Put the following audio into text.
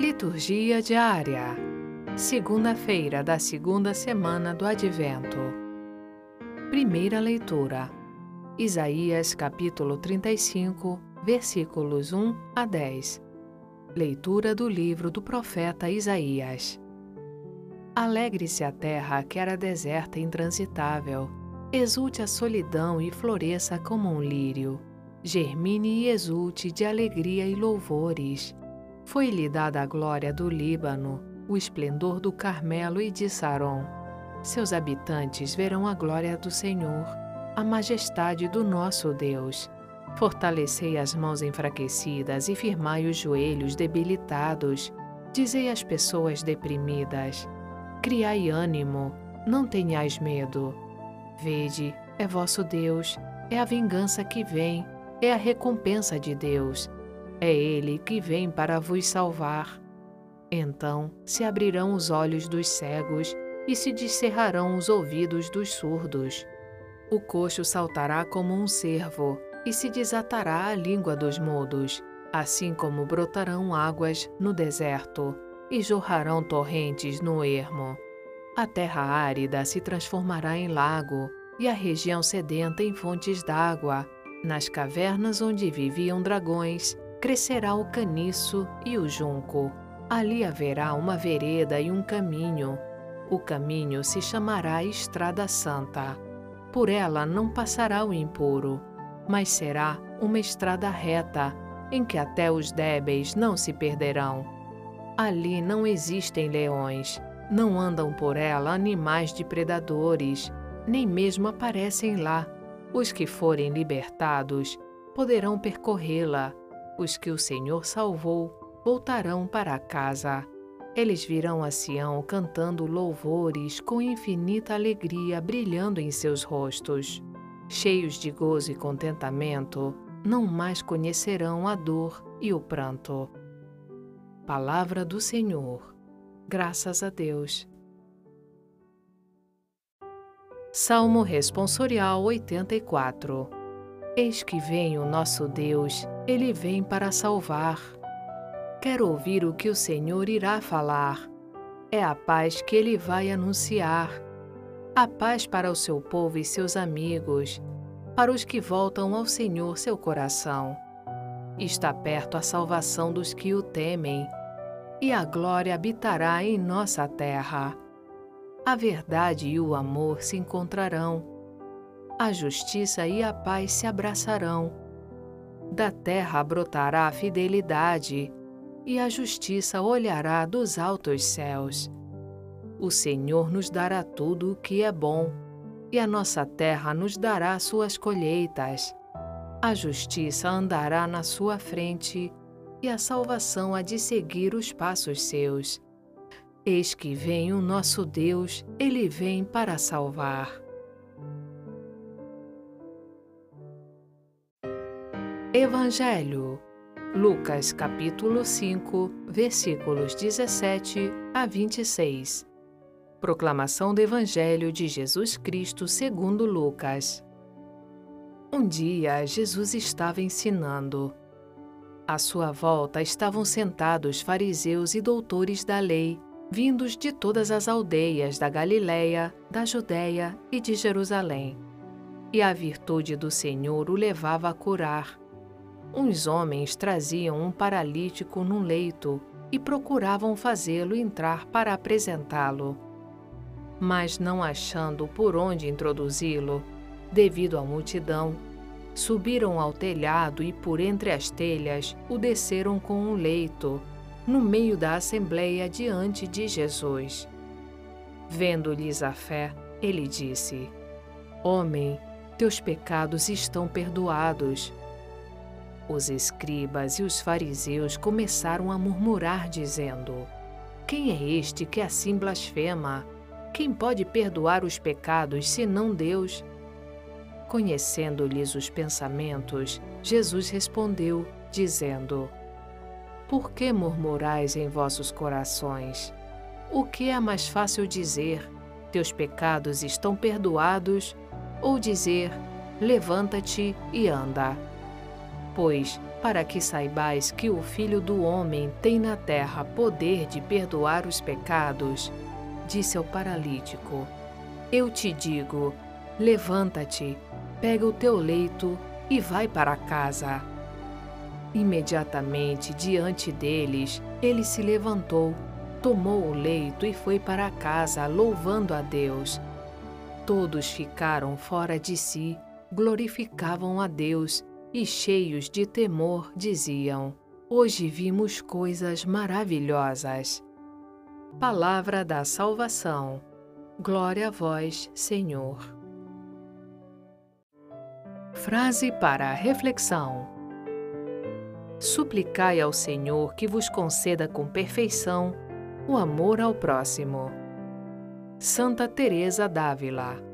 Liturgia diária. Segunda-feira da segunda semana do Advento. Primeira leitura. Isaías capítulo 35, versículos 1 a 10. Leitura do livro do profeta Isaías. Alegre-se a terra que era deserta e intransitável. Exulte a solidão e floresça como um lírio. Germine e exulte de alegria e louvores foi-lhe dada a glória do Líbano, o esplendor do Carmelo e de Saron. Seus habitantes verão a glória do Senhor, a majestade do nosso Deus. Fortalecei as mãos enfraquecidas e firmai os joelhos debilitados. Dizei às pessoas deprimidas: Criai ânimo, não tenhais medo. Vede, é vosso Deus, é a vingança que vem, é a recompensa de Deus é Ele que vem para vos salvar. Então se abrirão os olhos dos cegos e se descerrarão os ouvidos dos surdos. O coxo saltará como um cervo e se desatará a língua dos mudos, assim como brotarão águas no deserto e jorrarão torrentes no ermo. A terra árida se transformará em lago e a região sedenta em fontes d'água. Nas cavernas onde viviam dragões, crescerá o caniço e o junco. Ali haverá uma vereda e um caminho. O caminho se chamará Estrada Santa. Por ela não passará o impuro, mas será uma estrada reta, em que até os débeis não se perderão. Ali não existem leões, não andam por ela animais de predadores, nem mesmo aparecem lá. Os que forem libertados poderão percorrê-la os que o Senhor salvou voltarão para casa. Eles virão a Sião cantando louvores com infinita alegria brilhando em seus rostos. Cheios de gozo e contentamento, não mais conhecerão a dor e o pranto. Palavra do Senhor. Graças a Deus. Salmo Responsorial 84 Eis que vem o nosso Deus, ele vem para salvar. Quero ouvir o que o Senhor irá falar. É a paz que ele vai anunciar. A paz para o seu povo e seus amigos, para os que voltam ao Senhor seu coração. Está perto a salvação dos que o temem, e a glória habitará em nossa terra. A verdade e o amor se encontrarão a justiça e a paz se abraçarão. Da terra brotará a fidelidade, e a justiça olhará dos altos céus. O Senhor nos dará tudo o que é bom, e a nossa terra nos dará suas colheitas. A justiça andará na sua frente, e a salvação há de seguir os passos seus. Eis que vem o nosso Deus, ele vem para salvar. Evangelho. Lucas capítulo 5, versículos 17 a 26. Proclamação do Evangelho de Jesus Cristo segundo Lucas. Um dia Jesus estava ensinando. À sua volta estavam sentados fariseus e doutores da lei, vindos de todas as aldeias da Galiléia, da Judéia e de Jerusalém. E a virtude do Senhor o levava a curar uns homens traziam um paralítico num leito e procuravam fazê-lo entrar para apresentá-lo. Mas não achando por onde introduzi-lo, devido à multidão, subiram ao telhado e por entre as telhas o desceram com um leito, no meio da assembleia diante de Jesus. Vendo-lhes a fé, ele disse: Homem, teus pecados estão perdoados. Os escribas e os fariseus começaram a murmurar, dizendo: Quem é este que assim blasfema? Quem pode perdoar os pecados senão Deus? Conhecendo-lhes os pensamentos, Jesus respondeu, dizendo: Por que murmurais em vossos corações? O que é mais fácil dizer: Teus pecados estão perdoados? Ou dizer: Levanta-te e anda? Pois para que saibais que o Filho do Homem tem na terra poder de perdoar os pecados, disse ao paralítico: Eu te digo, levanta-te, pega o teu leito e vai para casa. Imediatamente diante deles, ele se levantou, tomou o leito e foi para casa, louvando a Deus. Todos ficaram fora de si, glorificavam a Deus e, cheios de temor, diziam: Hoje vimos coisas maravilhosas. Palavra da salvação. Glória a vós, Senhor. Frase para reflexão. Suplicai ao Senhor que vos conceda com perfeição o amor ao próximo. Santa Teresa d'Ávila